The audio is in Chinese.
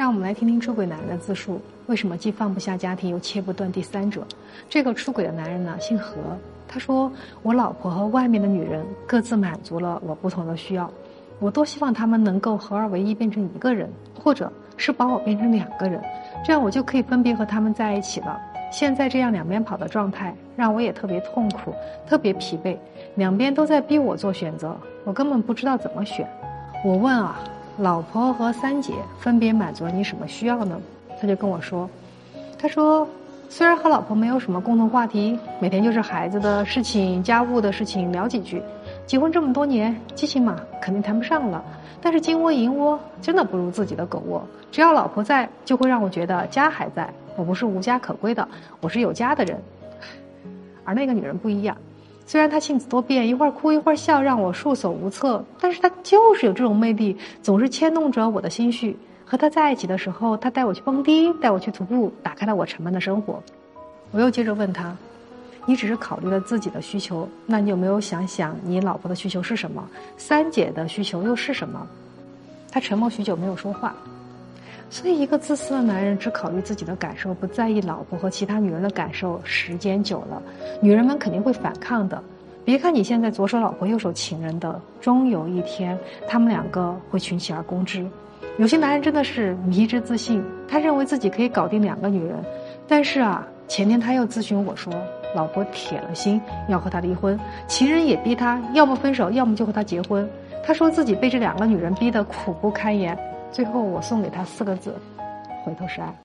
让我们来听听出轨男人的自述：为什么既放不下家庭，又切不断第三者？这个出轨的男人呢，姓何。他说：“我老婆和外面的女人各自满足了我不同的需要，我多希望他们能够合二为一，变成一个人，或者是把我变成两个人，这样我就可以分别和他们在一起了。现在这样两边跑的状态，让我也特别痛苦，特别疲惫。两边都在逼我做选择，我根本不知道怎么选。我问啊。”老婆和三姐分别满足了你什么需要呢？他就跟我说：“他说，虽然和老婆没有什么共同话题，每天就是孩子的事情、家务的事情聊几句。结婚这么多年，激情嘛肯定谈不上了。但是金窝银窝真的不如自己的狗窝。只要老婆在，就会让我觉得家还在，我不是无家可归的，我是有家的人。而那个女人不一样。”虽然他性子多变，一会儿哭一会儿笑，让我束手无策，但是他就是有这种魅力，总是牵动着我的心绪。和他在一起的时候，他带我去蹦迪，带我去徒步，打开了我沉闷的生活。我又接着问他：“你只是考虑了自己的需求，那你有没有想想你老婆的需求是什么？三姐的需求又是什么？”他沉默许久，没有说话。所以，一个自私的男人只考虑自己的感受，不在意老婆和其他女人的感受，时间久了，女人们肯定会反抗的。别看你现在左手老婆右手情人的，终有一天，他们两个会群起而攻之。有些男人真的是迷之自信，他认为自己可以搞定两个女人。但是啊，前天他又咨询我说，老婆铁了心要和他离婚，情人也逼他，要么分手，要么就和他结婚。他说自己被这两个女人逼得苦不堪言。最后，我送给他四个字：回头是岸。